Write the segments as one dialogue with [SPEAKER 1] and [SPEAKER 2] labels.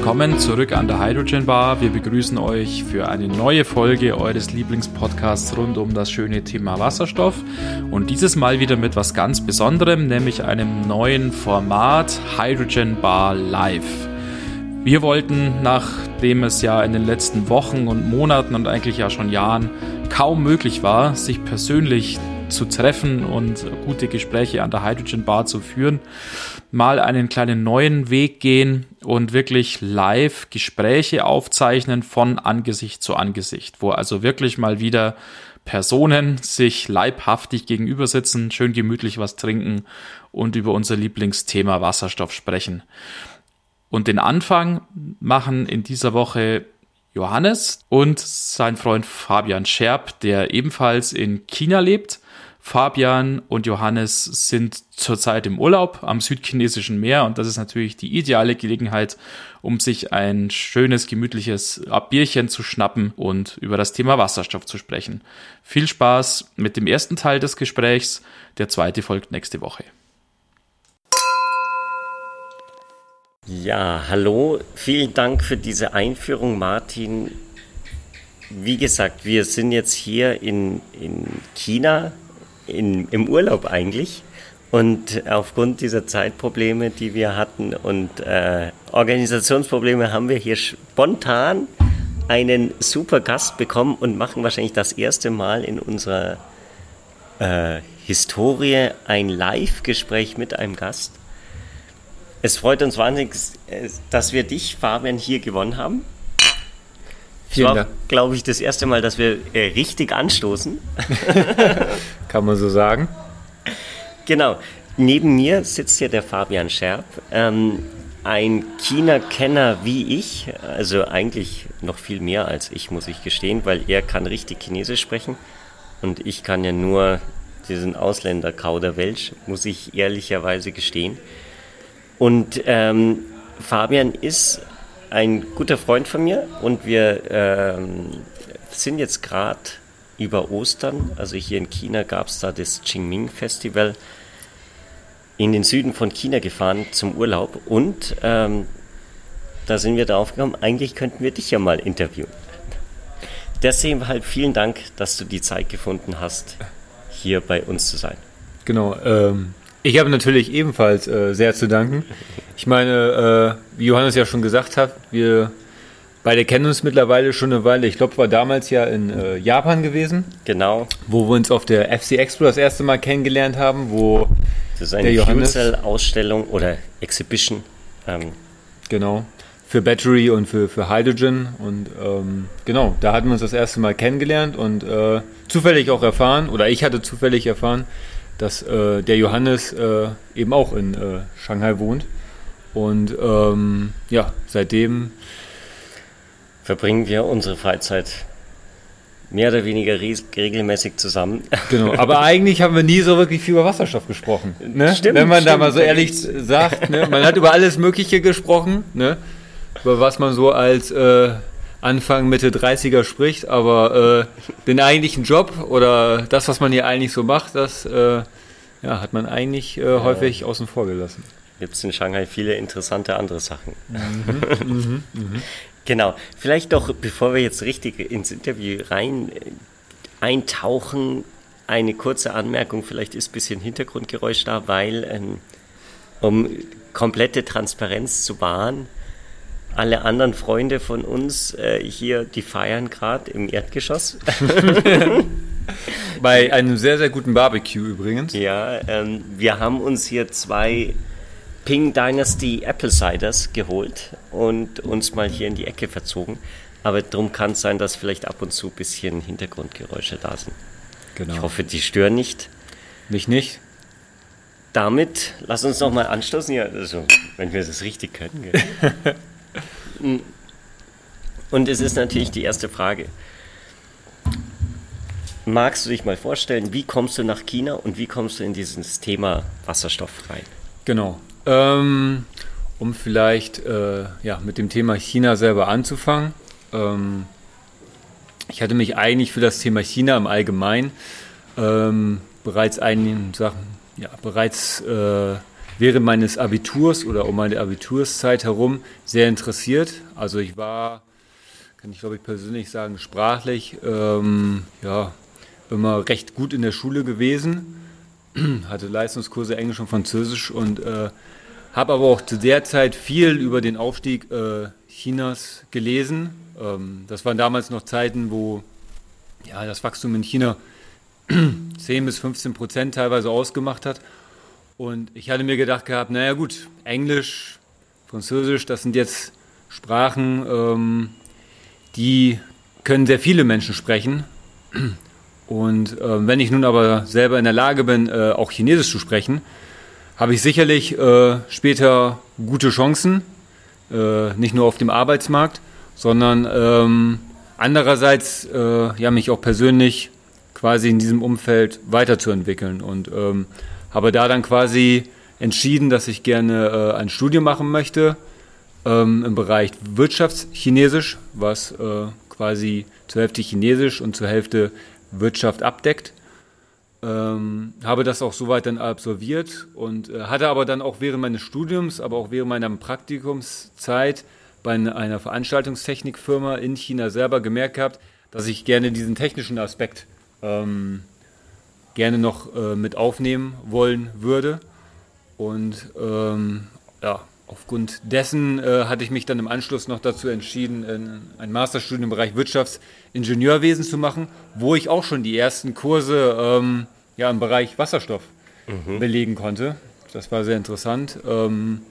[SPEAKER 1] willkommen zurück an der Hydrogen Bar. Wir begrüßen euch für eine neue Folge eures Lieblingspodcasts rund um das schöne Thema Wasserstoff. Und dieses Mal wieder mit was ganz Besonderem, nämlich einem neuen Format Hydrogen Bar Live. Wir wollten, nachdem es ja in den letzten Wochen und Monaten und eigentlich ja schon Jahren kaum möglich war, sich persönlich zu treffen und gute Gespräche an der Hydrogen Bar zu führen, mal einen kleinen neuen Weg gehen und wirklich live Gespräche aufzeichnen von Angesicht zu Angesicht, wo also wirklich mal wieder Personen sich leibhaftig gegenüber sitzen, schön gemütlich was trinken und über unser Lieblingsthema Wasserstoff sprechen. Und den Anfang machen in dieser Woche Johannes und sein Freund Fabian Scherb, der ebenfalls in China lebt Fabian und Johannes sind zurzeit im Urlaub am südchinesischen Meer und das ist natürlich die ideale Gelegenheit, um sich ein schönes, gemütliches Bierchen zu schnappen und über das Thema Wasserstoff zu sprechen. Viel Spaß mit dem ersten Teil des Gesprächs. Der zweite folgt nächste Woche.
[SPEAKER 2] Ja, hallo. Vielen Dank für diese Einführung, Martin. Wie gesagt, wir sind jetzt hier in, in China in, im Urlaub eigentlich. Und aufgrund dieser Zeitprobleme, die wir hatten und äh, Organisationsprobleme, haben wir hier spontan einen super Gast bekommen und machen wahrscheinlich das erste Mal in unserer äh, Historie ein Live-Gespräch mit einem Gast. Es freut uns wahnsinnig, dass wir dich, Fabian, hier gewonnen haben. Vielen war, glaube ich, das erste Mal, dass wir äh, richtig anstoßen.
[SPEAKER 3] Kann man so sagen.
[SPEAKER 2] Genau. Neben mir sitzt hier der Fabian Scherb, ähm, ein China-Kenner wie ich, also eigentlich noch viel mehr als ich, muss ich gestehen, weil er kann richtig Chinesisch sprechen und ich kann ja nur diesen Ausländer-Kauderwelsch, muss ich ehrlicherweise gestehen. Und ähm, Fabian ist ein guter Freund von mir und wir ähm, sind jetzt gerade über Ostern, also hier in China gab es da das Qingming Festival, in den Süden von China gefahren zum Urlaub und ähm, da sind wir darauf gekommen, eigentlich könnten wir dich ja mal interviewen. Deswegen halt vielen Dank, dass du die Zeit gefunden hast, hier bei uns zu sein.
[SPEAKER 3] Genau, ähm, ich habe natürlich ebenfalls äh, sehr zu danken. Ich meine, äh, wie Johannes ja schon gesagt hat, wir beide kennen uns mittlerweile schon eine Weile. Ich glaube, war damals ja in äh, Japan gewesen.
[SPEAKER 2] Genau.
[SPEAKER 3] Wo wir uns auf der FC Expo das erste Mal kennengelernt haben, wo
[SPEAKER 2] das ist eine Fuel Cell Ausstellung oder Exhibition.
[SPEAKER 3] Ähm. Genau. Für Battery und für, für Hydrogen. Und ähm, genau, da hatten wir uns das erste Mal kennengelernt und äh, zufällig auch erfahren, oder ich hatte zufällig erfahren, dass äh, der Johannes äh, eben auch in äh, Shanghai wohnt. Und ähm, ja, seitdem
[SPEAKER 2] verbringen wir unsere Freizeit mehr oder weniger regelmäßig zusammen.
[SPEAKER 3] Genau, aber eigentlich haben wir nie so wirklich viel über Wasserstoff gesprochen. Ne? Stimmt, Wenn man stimmt, da mal so ehrlich sagt, ne? man hat über alles Mögliche gesprochen, ne? über was man so als äh, Anfang, Mitte 30er spricht, aber äh, den eigentlichen Job oder das, was man hier eigentlich so macht, das äh, ja, hat man eigentlich äh, häufig außen vor gelassen.
[SPEAKER 2] Gibt es in Shanghai viele interessante andere Sachen. Mhm, mhm, mhm. Genau, vielleicht doch, bevor wir jetzt richtig ins Interview rein äh, eintauchen, eine kurze Anmerkung, vielleicht ist ein bisschen Hintergrundgeräusch da, weil ähm, um komplette Transparenz zu wahren, alle anderen Freunde von uns äh, hier, die feiern gerade im Erdgeschoss.
[SPEAKER 3] Bei einem sehr, sehr guten Barbecue übrigens.
[SPEAKER 2] Ja, ähm, wir haben uns hier zwei Ping Dynasty Apple Ciders geholt und uns mal hier in die Ecke verzogen. Aber darum kann es sein, dass vielleicht ab und zu ein bisschen Hintergrundgeräusche da sind. Genau. Ich hoffe, die stören nicht.
[SPEAKER 3] Mich nicht.
[SPEAKER 2] Damit lass uns noch mal anstoßen, ja, also, wenn wir das richtig können. Und es ist natürlich die erste Frage. Magst du dich mal vorstellen, wie kommst du nach China und wie kommst du in dieses Thema Wasserstoff rein?
[SPEAKER 3] Genau. Ähm, um vielleicht äh, ja, mit dem Thema China selber anzufangen. Ähm, ich hatte mich eigentlich für das Thema China im Allgemeinen ähm, bereits einigen Sachen, ja, bereits äh, während meines Abiturs oder um meine Abiturszeit herum sehr interessiert. Also ich war, kann ich glaube ich persönlich sagen, sprachlich ähm, ja, immer recht gut in der Schule gewesen. Hatte Leistungskurse Englisch und Französisch und äh, habe aber auch zu der Zeit viel über den Aufstieg äh, Chinas gelesen. Ähm, das waren damals noch Zeiten, wo ja, das Wachstum in China 10 bis 15 Prozent teilweise ausgemacht hat. Und ich hatte mir gedacht gehabt, naja gut, Englisch, Französisch, das sind jetzt Sprachen, ähm, die können sehr viele Menschen sprechen. Und äh, wenn ich nun aber selber in der Lage bin, äh, auch Chinesisch zu sprechen, habe ich sicherlich äh, später gute Chancen, äh, nicht nur auf dem Arbeitsmarkt, sondern ähm, andererseits äh, ja mich auch persönlich quasi in diesem Umfeld weiterzuentwickeln und ähm, habe da dann quasi entschieden, dass ich gerne äh, ein Studium machen möchte ähm, im Bereich Wirtschaftschinesisch, was äh, quasi zur Hälfte Chinesisch und zur Hälfte Wirtschaft abdeckt. Ähm, habe das auch soweit dann absolviert und äh, hatte aber dann auch während meines Studiums, aber auch während meiner Praktikumszeit bei einer Veranstaltungstechnikfirma in China selber gemerkt gehabt, dass ich gerne diesen technischen Aspekt ähm, gerne noch äh, mit aufnehmen wollen würde. Und ähm, ja, aufgrund dessen äh, hatte ich mich dann im Anschluss noch dazu entschieden, ein Masterstudium im Bereich Wirtschaftsingenieurwesen zu machen, wo ich auch schon die ersten Kurse ähm, ja, im Bereich Wasserstoff mhm. belegen konnte. Das war sehr interessant. Ähm,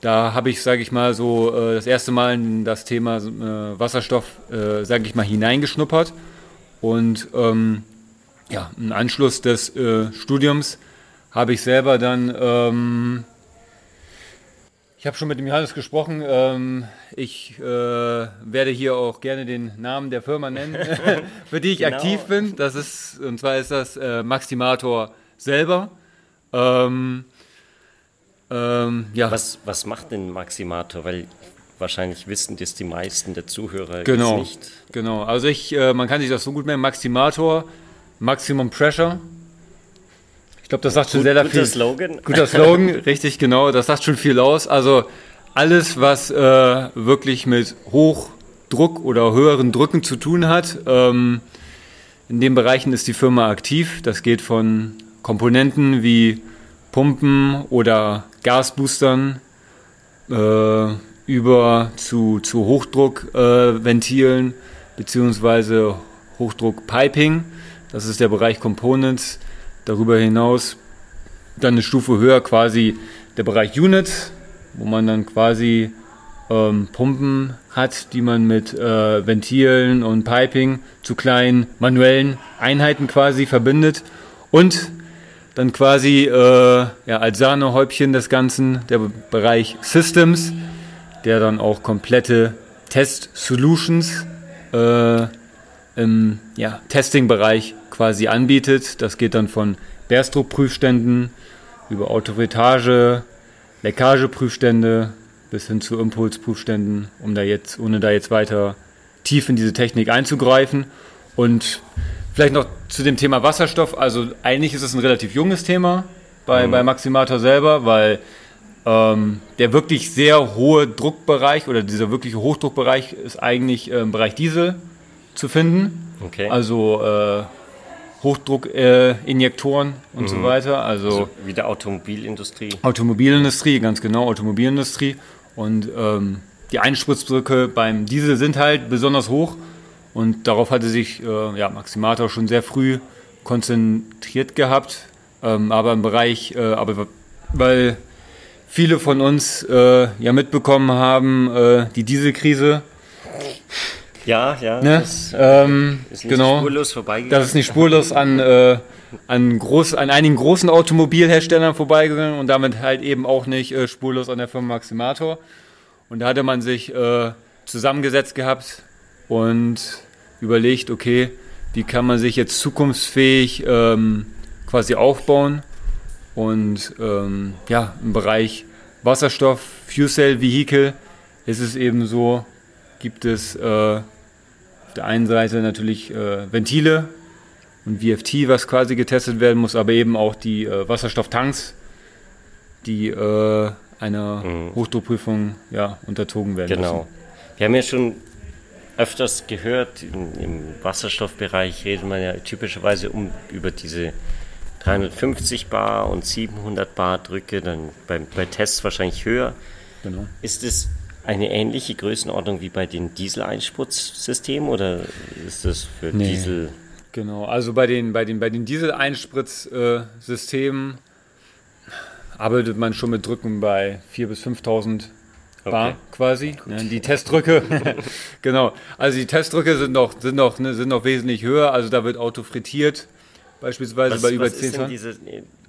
[SPEAKER 3] da habe ich, sage ich mal, so äh, das erste Mal in das Thema äh, Wasserstoff, äh, sage ich mal, hineingeschnuppert und ähm, ja, im Anschluss des äh, Studiums habe ich selber dann, ähm, ich habe schon mit dem Johannes gesprochen, ähm, ich äh, werde hier auch gerne den Namen der Firma nennen, für die ich genau. aktiv bin. Das ist, und zwar ist das äh, Maximator selber. Ähm,
[SPEAKER 2] ähm, ja. was, was macht denn Maximator? Weil wahrscheinlich wissen das die meisten der Zuhörer
[SPEAKER 3] genau, nicht. Genau, also ich, äh, man kann sich das so gut merken, Maximator, Maximum Pressure. Ich glaube, das sagt schon Gut, sehr, sehr viel. Guter Slogan. Guter Slogan, richtig, genau. Das sagt schon viel aus. Also alles, was äh, wirklich mit Hochdruck oder höheren Drücken zu tun hat, ähm, in den Bereichen ist die Firma aktiv. Das geht von Komponenten wie Pumpen oder Gasboostern äh, über zu, zu Hochdruckventilen äh, beziehungsweise Hochdruckpiping. Das ist der Bereich Components. Darüber hinaus dann eine Stufe höher quasi der Bereich Units, wo man dann quasi ähm, Pumpen hat, die man mit äh, Ventilen und Piping zu kleinen manuellen Einheiten quasi verbindet. Und dann quasi äh, ja, als Sahnehäubchen des Ganzen der Bereich Systems, der dann auch komplette Test-Solutions äh, im ja, Testing-Bereich quasi anbietet. Das geht dann von Berstrup-Prüfständen über Autoretage, Leckageprüfstände bis hin zu Impulsprüfständen, um da jetzt, ohne da jetzt weiter tief in diese Technik einzugreifen. Und vielleicht noch zu dem Thema Wasserstoff. Also eigentlich ist es ein relativ junges Thema bei, mhm. bei Maximator selber, weil ähm, der wirklich sehr hohe Druckbereich oder dieser wirkliche Hochdruckbereich ist eigentlich im Bereich Diesel zu finden. Okay. Also äh, Hochdruckinjektoren äh, und mhm. so weiter. Also, also
[SPEAKER 2] wie der Automobilindustrie.
[SPEAKER 3] Automobilindustrie, ganz genau, Automobilindustrie. Und ähm, die Einspritzbrücke beim Diesel sind halt besonders hoch. Und darauf hatte sich äh, ja, Maximator schon sehr früh konzentriert gehabt. Ähm, aber im Bereich, äh, aber weil viele von uns äh, ja mitbekommen haben, äh, die Dieselkrise.
[SPEAKER 2] Ja, ja.
[SPEAKER 3] Ne? Das ähm, ist nicht genau, spurlos vorbeigegangen. Das ist nicht spurlos an, äh, an, groß, an einigen großen Automobilherstellern vorbeigegangen und damit halt eben auch nicht äh, spurlos an der Firma Maximator. Und da hatte man sich äh, zusammengesetzt gehabt und überlegt, okay, wie kann man sich jetzt zukunftsfähig ähm, quasi aufbauen und ähm, ja, im Bereich Wasserstoff, Fuel Cell Vehicle ist es eben so, gibt es äh, auf der einen Seite natürlich äh, Ventile und VFT, was quasi getestet werden muss, aber eben auch die äh, Wasserstofftanks, die äh, einer mhm. Hochdruckprüfung ja, unterzogen werden
[SPEAKER 2] genau. müssen. Wir haben ja schon öfters gehört, im, im Wasserstoffbereich redet man ja typischerweise um, über diese 350 Bar und 700 Bar Drücke, dann bei, bei Tests wahrscheinlich höher. Genau. Ist es eine ähnliche Größenordnung wie bei den Dieseleinspritzsystemen oder ist das für nee. Diesel?
[SPEAKER 3] Genau, also bei den, bei den, bei den Dieseleinspritzsystemen arbeitet man schon mit Drücken bei 4.000 bis 5.000 Bar okay. quasi. Ja, die Testdrücke, genau. Also die Testdrücke sind noch, sind, noch, ne, sind noch wesentlich höher. Also da wird Auto frittiert, beispielsweise was, bei über 10 Tonnen.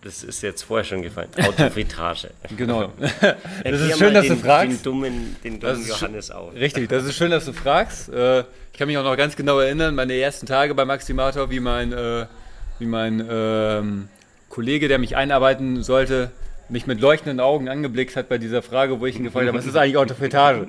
[SPEAKER 2] Das ist jetzt vorher schon gefallen. Autofritage.
[SPEAKER 3] genau. das ist schön, dass den, du fragst.
[SPEAKER 2] Den dummen, den dummen Johannes auch.
[SPEAKER 3] Richtig, das ist schön, dass du fragst. Äh, ich kann mich auch noch ganz genau erinnern, meine ersten Tage bei Maximator, wie mein, äh, wie mein ähm, Kollege, der mich einarbeiten sollte, mich mit leuchtenden Augen angeblickt hat bei dieser Frage, wo ich ihn gefragt habe, was ist eigentlich Autofritage?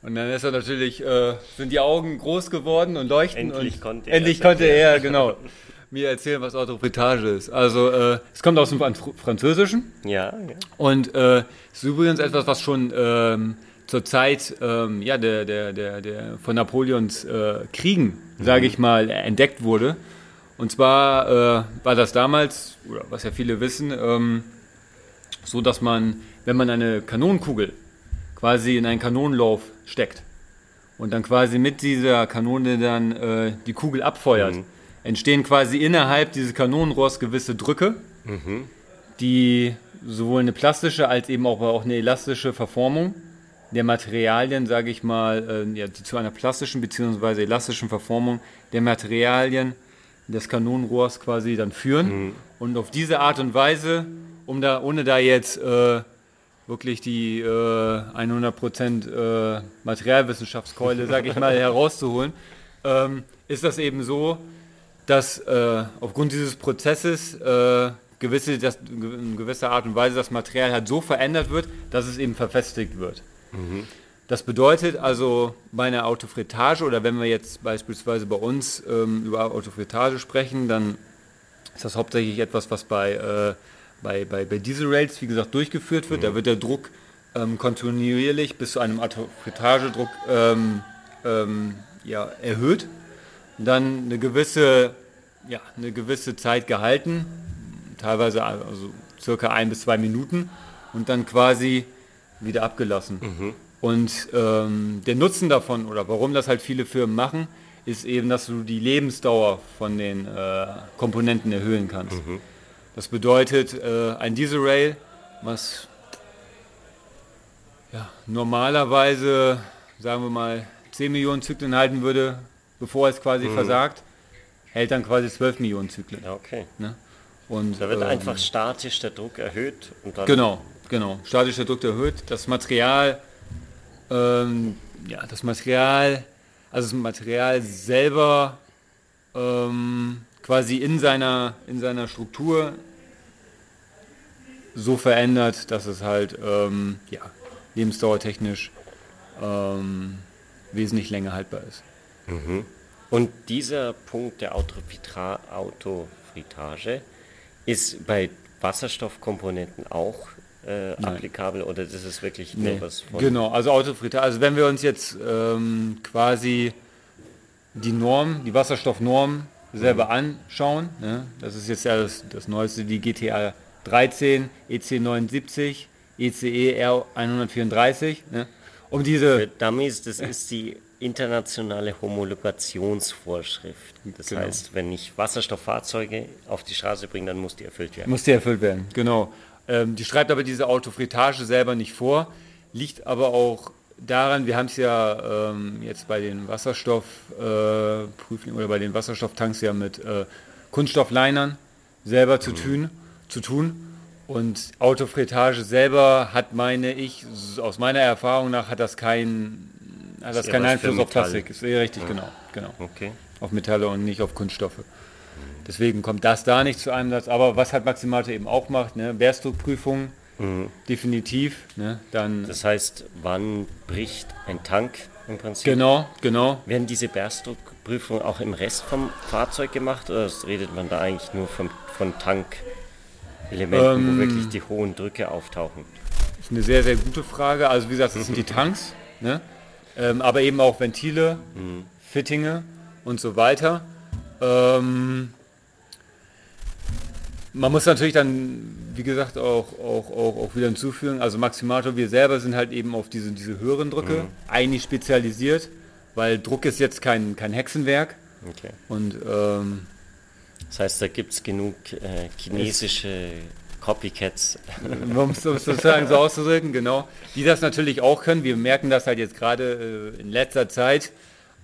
[SPEAKER 3] Und dann ist er natürlich, äh, sind die Augen groß geworden und leuchten.
[SPEAKER 2] Endlich
[SPEAKER 3] und
[SPEAKER 2] konnte
[SPEAKER 3] er. Endlich konnte er, genau mir erzählen, was Autofritage ist. Also äh, es kommt aus dem Französischen.
[SPEAKER 2] Ja. ja.
[SPEAKER 3] Und äh, es ist übrigens etwas, was schon ähm, zur Zeit ähm, ja, der, der, der, der von Napoleons äh, Kriegen, mhm. sage ich mal, entdeckt wurde. Und zwar äh, war das damals, oder was ja viele wissen, ähm, so, dass man, wenn man eine Kanonenkugel quasi in einen Kanonenlauf steckt und dann quasi mit dieser Kanone dann äh, die Kugel abfeuert, mhm entstehen quasi innerhalb dieses Kanonenrohrs gewisse Drücke, mhm. die sowohl eine plastische als eben auch, auch eine elastische Verformung der Materialien, sage ich mal, äh, ja, die zu einer plastischen bzw. elastischen Verformung der Materialien des Kanonenrohrs quasi dann führen. Mhm. Und auf diese Art und Weise, um da, ohne da jetzt äh, wirklich die äh, 100% äh, Materialwissenschaftskeule, sage ich mal, herauszuholen, ähm, ist das eben so, dass äh, aufgrund dieses Prozesses äh, gewisse, das, in gewisser Art und Weise das Material halt so verändert wird, dass es eben verfestigt wird. Mhm. Das bedeutet also bei einer Autofritage oder wenn wir jetzt beispielsweise bei uns ähm, über Autofritage sprechen, dann ist das hauptsächlich etwas, was bei, äh, bei, bei, bei Dieselrails, wie gesagt, durchgeführt wird. Mhm. Da wird der Druck ähm, kontinuierlich bis zu einem Autofritagedruck ähm, ähm ja, erhöht dann eine gewisse, ja, eine gewisse Zeit gehalten, teilweise also circa ein bis zwei Minuten und dann quasi wieder abgelassen. Mhm. Und ähm, der Nutzen davon oder warum das halt viele Firmen machen, ist eben, dass du die Lebensdauer von den äh, Komponenten erhöhen kannst. Mhm. Das bedeutet, äh, ein Dieselrail, was ja, normalerweise, sagen wir mal, 10 Millionen Zyklen halten würde, bevor es quasi mhm. versagt, hält dann quasi 12 Millionen Zyklen.
[SPEAKER 2] Okay.
[SPEAKER 3] Ne?
[SPEAKER 2] Und, da wird ähm, einfach statisch der Druck erhöht. Und
[SPEAKER 3] dann genau, genau. Statisch der Druck erhöht. Das Material, ähm, ja, das Material, also das Material selber ähm, quasi in seiner, in seiner Struktur so verändert, dass es halt ähm, ja, lebensdauertechnisch ähm, wesentlich länger haltbar ist.
[SPEAKER 2] Mhm. Und dieser Punkt der Autofritage ist bei Wasserstoffkomponenten auch äh, applikabel oder das ist wirklich nur nee. was
[SPEAKER 3] von. Genau, also Autofritage, also wenn wir uns jetzt ähm, quasi die Norm, die Wasserstoffnorm selber mhm. anschauen, ne? das ist jetzt ja das, das neueste, die GTA 13, EC 79, ECE R 134, ne? um diese.
[SPEAKER 2] Für Dummies, das ist die internationale Homologationsvorschrift. Das genau. heißt, wenn ich Wasserstofffahrzeuge auf die Straße bringe, dann muss die erfüllt werden.
[SPEAKER 3] Muss die erfüllt werden, genau. Ähm, die schreibt aber diese Autofritage selber nicht vor, liegt aber auch daran, wir haben es ja ähm, jetzt bei den Wasserstoffprüfungen äh, oder bei den Wasserstofftanks ja mit äh, Kunststofflinern selber zu, mhm. tun, zu tun. Und Autofritage selber hat, meine ich, aus meiner Erfahrung nach, hat das keinen also das ist kein Einfluss auf Plastik. Ist eher richtig, ja. genau. genau.
[SPEAKER 2] Okay.
[SPEAKER 3] Auf Metalle und nicht auf Kunststoffe. Deswegen kommt das da nicht zu einem Satz. Aber was halt Maximate eben auch macht, ne, Bärstruckprüfung, mhm. definitiv. Ne, dann
[SPEAKER 2] das heißt, wann bricht ein Tank im Prinzip?
[SPEAKER 3] Genau, genau.
[SPEAKER 2] Werden diese Bärstruckprüfungen auch im Rest vom Fahrzeug gemacht oder redet man da eigentlich nur vom, von Tank? Elementen, ähm, wo wirklich die hohen Drücke auftauchen?
[SPEAKER 3] Das ist eine sehr, sehr gute Frage. Also wie gesagt, das sind die Tanks, ne? Ähm, aber eben auch Ventile, mhm. Fittinge und so weiter. Ähm, man muss natürlich dann, wie gesagt, auch, auch, auch, auch wieder hinzufügen, also Maximator, wir selber sind halt eben auf diese, diese höheren Drücke mhm. eigentlich spezialisiert, weil Druck ist jetzt kein, kein Hexenwerk. Okay. Und ähm,
[SPEAKER 2] das heißt, da gibt es genug äh, chinesische Copycats.
[SPEAKER 3] Um es sozusagen so auszudrücken, genau. Die das natürlich auch können. Wir merken das halt jetzt gerade äh, in letzter Zeit.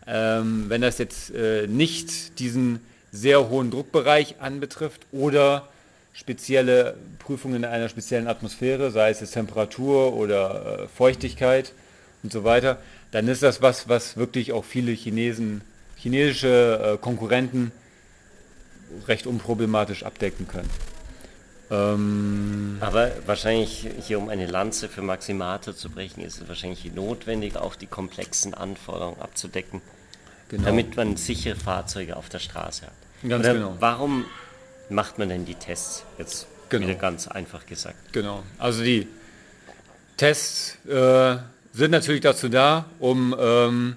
[SPEAKER 3] Ähm, wenn das jetzt äh, nicht diesen sehr hohen Druckbereich anbetrifft oder spezielle Prüfungen in einer speziellen Atmosphäre, sei es Temperatur oder äh, Feuchtigkeit und so weiter, dann ist das was, was wirklich auch viele Chinesen, chinesische äh, Konkurrenten recht unproblematisch abdecken können.
[SPEAKER 2] Ähm Aber wahrscheinlich hier, um eine Lanze für Maximator zu brechen, ist es wahrscheinlich notwendig, auch die komplexen Anforderungen abzudecken, genau. damit man sichere Fahrzeuge auf der Straße hat. Ganz Oder genau. Warum macht man denn die Tests? Jetzt genau. wieder ganz einfach gesagt.
[SPEAKER 3] Genau. Also die Tests äh, sind natürlich dazu da, um ähm,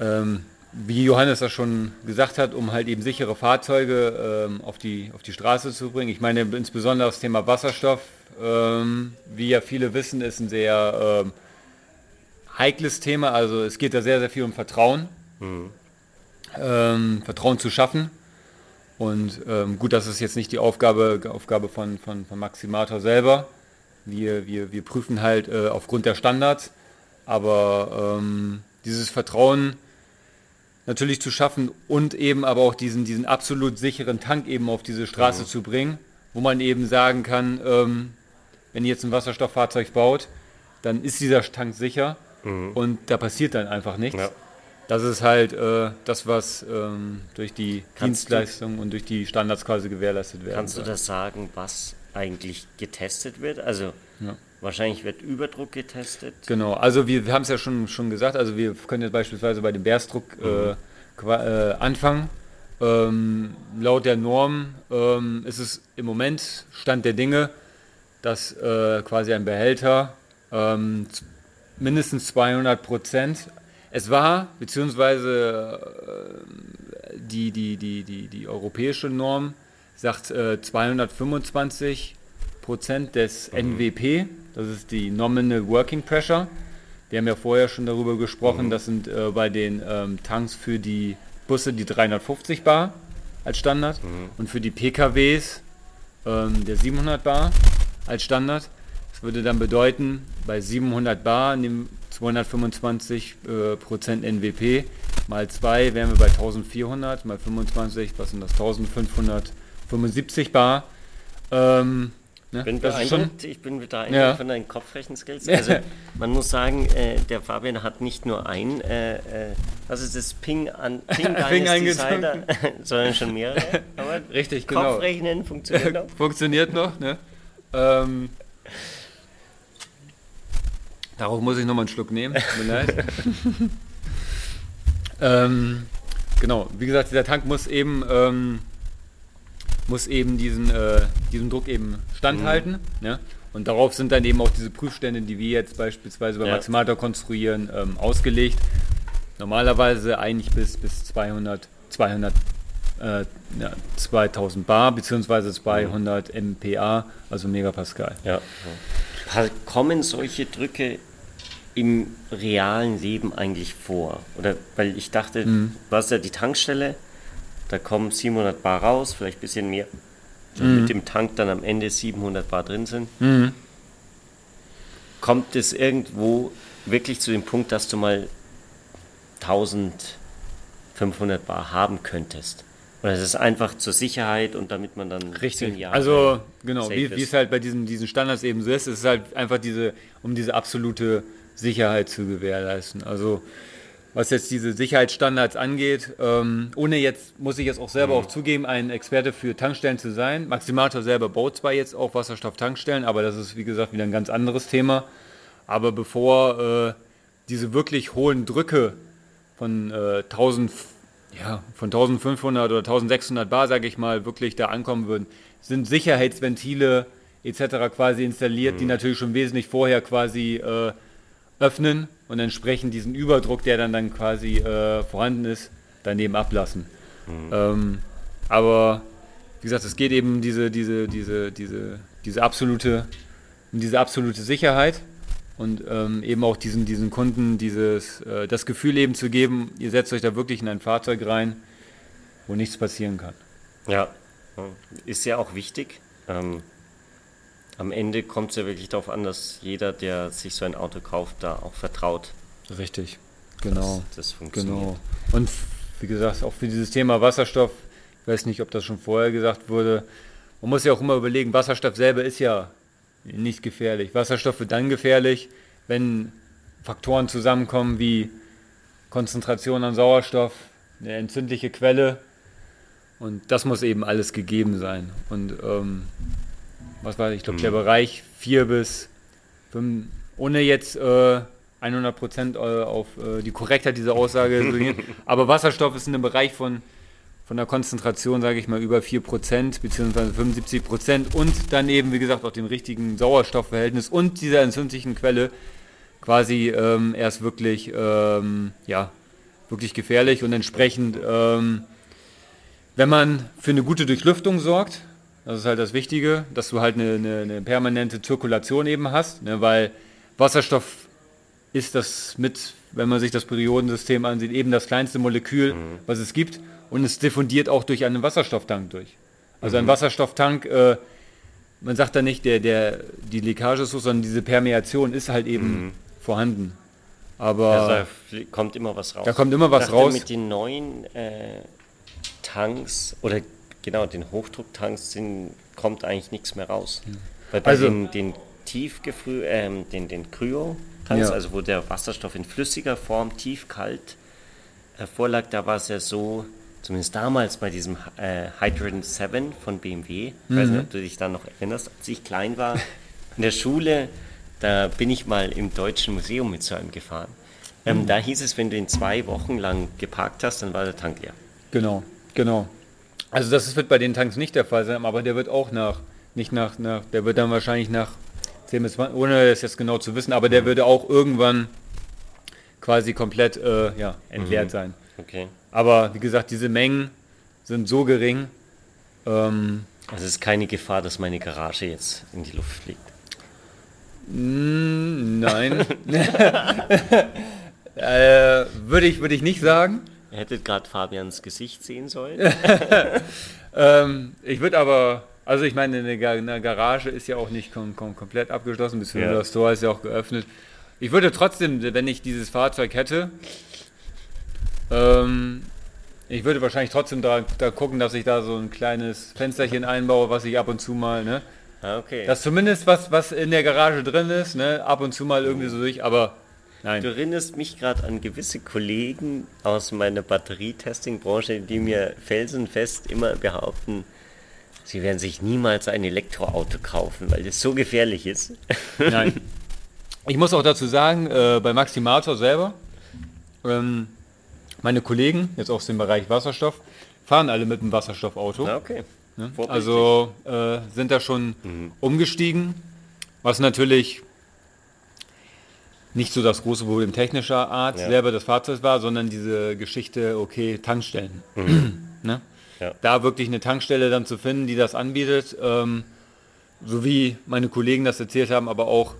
[SPEAKER 3] ähm, wie Johannes das schon gesagt hat, um halt eben sichere Fahrzeuge ähm, auf, die, auf die Straße zu bringen. Ich meine insbesondere das Thema Wasserstoff, ähm, wie ja viele wissen, ist ein sehr ähm, heikles Thema. Also es geht da sehr, sehr viel um Vertrauen. Mhm. Ähm, Vertrauen zu schaffen. Und ähm, gut, das ist jetzt nicht die Aufgabe, Aufgabe von, von, von Maximator selber. Wir, wir, wir prüfen halt äh, aufgrund der Standards. Aber ähm, dieses Vertrauen natürlich zu schaffen und eben aber auch diesen, diesen absolut sicheren Tank eben auf diese Straße mhm. zu bringen, wo man eben sagen kann, ähm, wenn ihr jetzt ein Wasserstofffahrzeug baut, dann ist dieser Tank sicher mhm. und da passiert dann einfach nichts. Ja. Das ist halt äh, das, was ähm, durch die kannst Dienstleistung und durch die Standards quasi gewährleistet wird.
[SPEAKER 2] Kannst du das sagen, was eigentlich getestet wird? Also ja. Wahrscheinlich wird Überdruck getestet.
[SPEAKER 3] Genau, also wir, wir haben es ja schon, schon gesagt, also wir können jetzt beispielsweise bei dem Bärsdruck äh, mhm. äh, anfangen. Ähm, laut der Norm ähm, ist es im Moment Stand der Dinge, dass äh, quasi ein Behälter ähm, mindestens 200 Prozent. Es war, beziehungsweise äh, die, die, die, die, die europäische Norm sagt 225 äh, Prozent des mhm. NWP, das ist die Nominal Working Pressure. Wir haben ja vorher schon darüber gesprochen, mhm. das sind äh, bei den ähm, Tanks für die Busse die 350 Bar als Standard mhm. und für die PKWs ähm, der 700 Bar als Standard. Das würde dann bedeuten, bei 700 Bar nehmen 225 äh, Prozent NWP mal 2 wären wir bei 1400 mal 25, was sind das 1575 Bar. Ähm,
[SPEAKER 2] Ne? Bin beeindruckt, ich bin beeindruckt ja. von deinen Kopfrechenskills. Also man muss sagen, äh, der Fabian hat nicht nur ein, äh, äh, was ist das, Ping an Ping, Ping Decider, sondern schon mehrere.
[SPEAKER 3] Aber Richtig,
[SPEAKER 2] genau. Kopfrechnen funktioniert noch.
[SPEAKER 3] funktioniert noch, ne? Ähm, darauf muss ich nochmal einen Schluck nehmen, tut mir leid. ähm, genau, wie gesagt, dieser Tank muss eben ähm, muss eben diesen, äh, diesem Druck eben standhalten. Mhm. Ja? Und darauf sind dann eben auch diese Prüfstände, die wir jetzt beispielsweise bei ja. Maximator konstruieren, ähm, ausgelegt. Normalerweise eigentlich bis, bis 200, 200 äh, ja, 2000 Bar bzw. 200 mhm. MPa, also Megapascal. Ja.
[SPEAKER 2] Kommen solche Drücke im realen Leben eigentlich vor? Oder weil ich dachte, mhm. du hast ja die Tankstelle, da kommen 700 Bar raus, vielleicht ein bisschen mehr. Mhm. Mit dem Tank dann am Ende 700 Bar drin sind. Mhm. Kommt es irgendwo wirklich zu dem Punkt, dass du mal 1500 Bar haben könntest? Oder ist es einfach zur Sicherheit und damit man dann
[SPEAKER 3] Richtig. Also genau, wie, wie, es halt bei diesen, diesen Standards eben so ist, ist es halt einfach diese, um diese absolute Sicherheit zu gewährleisten. Also was jetzt diese Sicherheitsstandards angeht. Ähm, ohne jetzt, muss ich jetzt auch selber mhm. auch zugeben, ein Experte für Tankstellen zu sein. Maximator selber baut zwar jetzt auch Wasserstofftankstellen, aber das ist wie gesagt wieder ein ganz anderes Thema. Aber bevor äh, diese wirklich hohen Drücke von äh, 1000, ja, von 1500 oder 1600 Bar, sage ich mal, wirklich da ankommen würden, sind Sicherheitsventile etc. quasi installiert, mhm. die natürlich schon wesentlich vorher quasi äh, öffnen und entsprechend diesen Überdruck, der dann, dann quasi äh, vorhanden ist, daneben ablassen. Mhm. Ähm, aber wie gesagt, es geht eben diese, diese, diese, diese, diese absolute, diese absolute Sicherheit und ähm, eben auch diesen, diesen Kunden dieses, äh, das Gefühl eben zu geben, ihr setzt euch da wirklich in ein Fahrzeug rein, wo nichts passieren kann.
[SPEAKER 2] Ja, ist ja auch wichtig. Ähm, am Ende kommt es ja wirklich darauf an, dass jeder, der sich so ein Auto kauft, da auch vertraut.
[SPEAKER 3] Richtig, genau.
[SPEAKER 2] Dass das funktioniert. Genau.
[SPEAKER 3] Und wie gesagt, auch für dieses Thema Wasserstoff, ich weiß nicht, ob das schon vorher gesagt wurde, man muss ja auch immer überlegen, Wasserstoff selber ist ja nicht gefährlich. Wasserstoff wird dann gefährlich, wenn Faktoren zusammenkommen wie Konzentration an Sauerstoff, eine entzündliche Quelle. Und das muss eben alles gegeben sein. Und ähm, was war ich, glaube, der mhm. Bereich 4 bis 5, ohne jetzt äh, 100 Prozent äh, auf äh, die Korrektheit dieser Aussage zu gehen, aber Wasserstoff ist in einem Bereich von von der Konzentration, sage ich mal, über 4% bzw. 75% und dann eben, wie gesagt, auch dem richtigen Sauerstoffverhältnis und dieser entzündlichen Quelle quasi ähm, erst wirklich, ähm, ja, wirklich gefährlich und entsprechend, ähm, wenn man für eine gute Durchlüftung sorgt, das ist halt das Wichtige, dass du halt eine, eine, eine permanente Zirkulation eben hast, ne, weil Wasserstoff ist das mit, wenn man sich das Periodensystem ansieht, eben das kleinste Molekül, mhm. was es gibt und es diffundiert auch durch einen Wasserstofftank durch. Also ein mhm. Wasserstofftank, äh, man sagt da nicht, der, der, die Leckage ist so, sondern diese Permeation ist halt eben mhm. vorhanden. Aber
[SPEAKER 2] also da kommt immer was raus.
[SPEAKER 3] Da kommt immer was raus.
[SPEAKER 2] Mit den neuen äh, Tanks oder genau den Hochdrucktanks sind, kommt eigentlich nichts mehr raus. Mhm. Weil bei also, den, den Tiefgefrüh, ähm, den, den Kryo-Tanks, ja. also wo der Wasserstoff in flüssiger Form tiefkalt hervorlag, da war es ja so, zumindest damals bei diesem äh, Hydrogen 7 von BMW, mhm. weiß nicht, ob du dich da noch erinnerst, als ich klein war, in der Schule, da bin ich mal im Deutschen Museum mit so einem gefahren. Ähm, mhm. Da hieß es, wenn du ihn zwei Wochen lang geparkt hast, dann war der Tank leer.
[SPEAKER 3] Genau, genau. Also das wird bei den Tanks nicht der Fall sein, aber der wird auch nach, nicht nach, nach der wird dann wahrscheinlich nach 10 bis 20, ohne es jetzt genau zu wissen, aber der mhm. würde auch irgendwann quasi komplett äh, ja, entleert mhm. sein.
[SPEAKER 2] Okay.
[SPEAKER 3] Aber wie gesagt, diese Mengen sind so gering.
[SPEAKER 2] Ähm, also es ist keine Gefahr, dass meine Garage jetzt in die Luft fliegt.
[SPEAKER 3] Nein. äh, würde, ich, würde ich nicht sagen.
[SPEAKER 2] Ihr hättet gerade Fabians Gesicht sehen sollen.
[SPEAKER 3] ähm, ich würde aber, also ich meine, eine, eine Garage ist ja auch nicht kom kom komplett abgeschlossen, beziehungsweise ja. das Tor ist ja auch geöffnet. Ich würde trotzdem, wenn ich dieses Fahrzeug hätte, ähm, ich würde wahrscheinlich trotzdem da, da, gucken, dass ich da so ein kleines Fensterchen einbaue, was ich ab und zu mal, ne?
[SPEAKER 2] Ah, okay.
[SPEAKER 3] Das zumindest was, was in der Garage drin ist, ne? Ab und zu mal irgendwie so durch, aber nein.
[SPEAKER 2] Du erinnerst mich gerade an gewisse Kollegen aus meiner Batterietesting-Branche, die mir felsenfest immer behaupten, sie werden sich niemals ein Elektroauto kaufen, weil das so gefährlich ist.
[SPEAKER 3] Nein. Ich muss auch dazu sagen, äh, bei Maximator selber, ähm, meine Kollegen, jetzt aus dem Bereich Wasserstoff, fahren alle mit einem Wasserstoffauto.
[SPEAKER 2] Ja, okay.
[SPEAKER 3] Ne? Also äh, sind da schon mhm. umgestiegen, was natürlich nicht so das große Problem technischer Art ja. selber des Fahrzeugs war, sondern diese Geschichte, okay, Tankstellen. Mhm. ne? ja. Da wirklich eine Tankstelle dann zu finden, die das anbietet, ähm, so wie meine Kollegen das erzählt haben, aber auch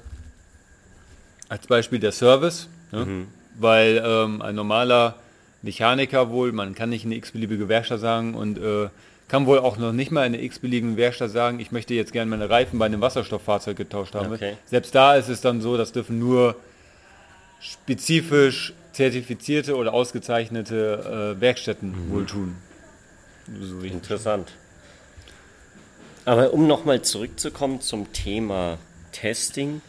[SPEAKER 3] als Beispiel der Service, ne? mhm. weil ähm, ein normaler Mechaniker wohl, man kann nicht eine x-beliebige Werkstatt sagen und äh, kann wohl auch noch nicht mal eine x-beliebige Werkstatt sagen, ich möchte jetzt gerne meine Reifen bei einem Wasserstofffahrzeug getauscht haben. Okay. Selbst da ist es dann so, das dürfen nur spezifisch zertifizierte oder ausgezeichnete äh, Werkstätten mhm. wohl tun.
[SPEAKER 2] So Interessant. Aber um nochmal zurückzukommen zum Thema Testing,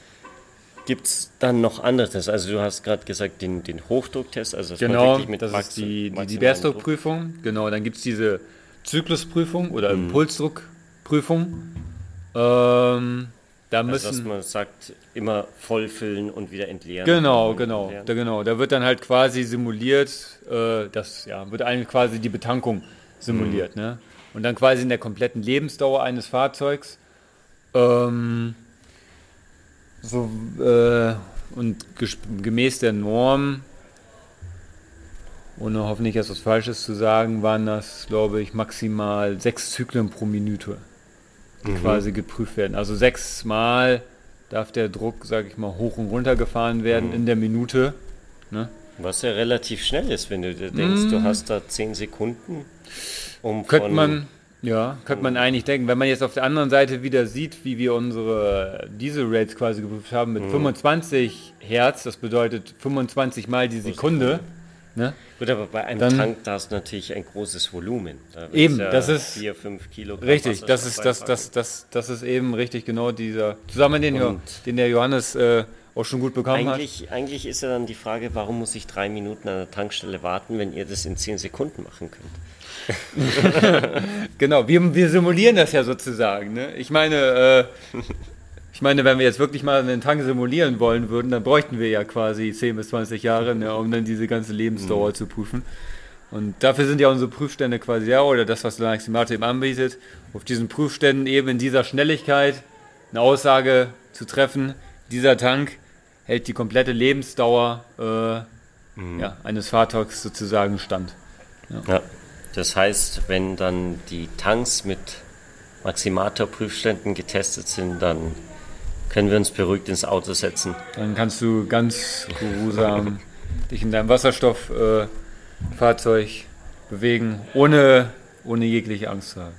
[SPEAKER 2] Gibt es dann noch anderes? Also du hast gerade gesagt, den, den Hochdrucktest, also
[SPEAKER 3] das genau, mit das Max ist die, die, die Berstdruckprüfung. Genau, dann gibt es diese Zyklusprüfung oder mhm. Impulsdruckprüfung. Ähm,
[SPEAKER 2] da also, müssen, dass man sagt, immer vollfüllen und wieder entleeren.
[SPEAKER 3] Genau, genau, da, genau. Da wird dann halt quasi simuliert, äh, das ja, wird eigentlich quasi die Betankung simuliert, mhm. ne? Und dann quasi in der kompletten Lebensdauer eines Fahrzeugs. Ähm, so, äh, und gemäß der Norm, ohne hoffentlich etwas Falsches zu sagen, waren das, glaube ich, maximal sechs Zyklen pro Minute, die mhm. quasi geprüft werden. Also sechsmal darf der Druck, sage ich mal, hoch und runter gefahren werden mhm. in der Minute.
[SPEAKER 2] Ne? Was ja relativ schnell ist, wenn du denkst, mhm. du hast da zehn Sekunden.
[SPEAKER 3] Um könnte man, ja, könnte man eigentlich denken. Wenn man jetzt auf der anderen Seite wieder sieht, wie wir unsere Diesel-Rates quasi geprüft haben mit 25 mhm. Hertz, das bedeutet 25 mal die Sekunde.
[SPEAKER 2] Ne? Gut, aber bei einem dann, Tank da ist natürlich ein großes Volumen.
[SPEAKER 3] Da eben, ja das ist 4, 5 Kilogramm. Richtig, das ist das, das, das, das ist eben richtig genau dieser Zusammen den, den der Johannes äh, auch schon gut bekommen
[SPEAKER 2] eigentlich, hat. Eigentlich ist ja dann die Frage, warum muss ich drei Minuten an der Tankstelle warten, wenn ihr das in zehn Sekunden machen
[SPEAKER 3] könnt? genau, wir, wir simulieren das ja sozusagen. Ne? Ich meine, äh, ich meine, wenn wir jetzt wirklich mal einen Tank simulieren wollen würden, dann bräuchten wir ja quasi 10 bis 20 Jahre, ne, um dann diese ganze Lebensdauer mhm. zu prüfen. Und dafür sind ja unsere Prüfstände quasi ja, oder das, was Lanaximato eben anbietet, auf diesen Prüfständen eben in dieser Schnelligkeit eine Aussage zu treffen, dieser Tank hält die komplette Lebensdauer äh, mhm. ja, eines Fahrzeugs sozusagen stand.
[SPEAKER 2] Ja. ja. das heißt, wenn dann die Tanks mit Maximator-Prüfständen getestet sind, dann können wir uns beruhigt ins Auto setzen.
[SPEAKER 3] Dann kannst du ganz geruhsam dich in deinem Wasserstofffahrzeug äh, bewegen, ohne, ohne jegliche Angst zu haben.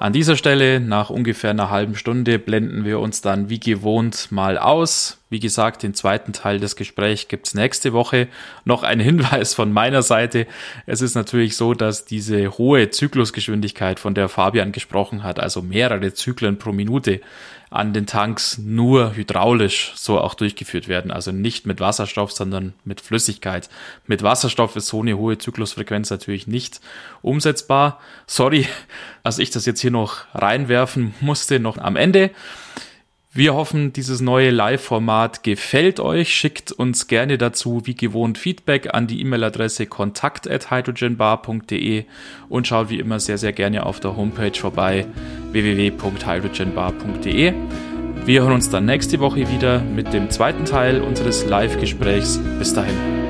[SPEAKER 1] An dieser Stelle, nach ungefähr einer halben Stunde, blenden wir uns dann wie gewohnt mal aus. Wie gesagt, den zweiten Teil des Gesprächs gibt's nächste Woche. Noch ein Hinweis von meiner Seite. Es ist natürlich so, dass diese hohe Zyklusgeschwindigkeit, von der Fabian gesprochen hat, also mehrere Zyklen pro Minute, an den Tanks nur hydraulisch so auch durchgeführt werden. Also nicht mit Wasserstoff, sondern mit Flüssigkeit. Mit Wasserstoff ist so eine hohe Zyklusfrequenz natürlich nicht umsetzbar. Sorry, dass ich das jetzt hier noch reinwerfen musste, noch am Ende. Wir hoffen, dieses neue Live-Format gefällt euch. Schickt uns gerne dazu, wie gewohnt, Feedback an die E-Mail-Adresse kontakt.hydrogenbar.de und schaut wie immer sehr, sehr gerne auf der Homepage vorbei www.hydrogenbar.de. Wir hören uns dann nächste Woche wieder mit dem zweiten Teil unseres Live-Gesprächs. Bis dahin.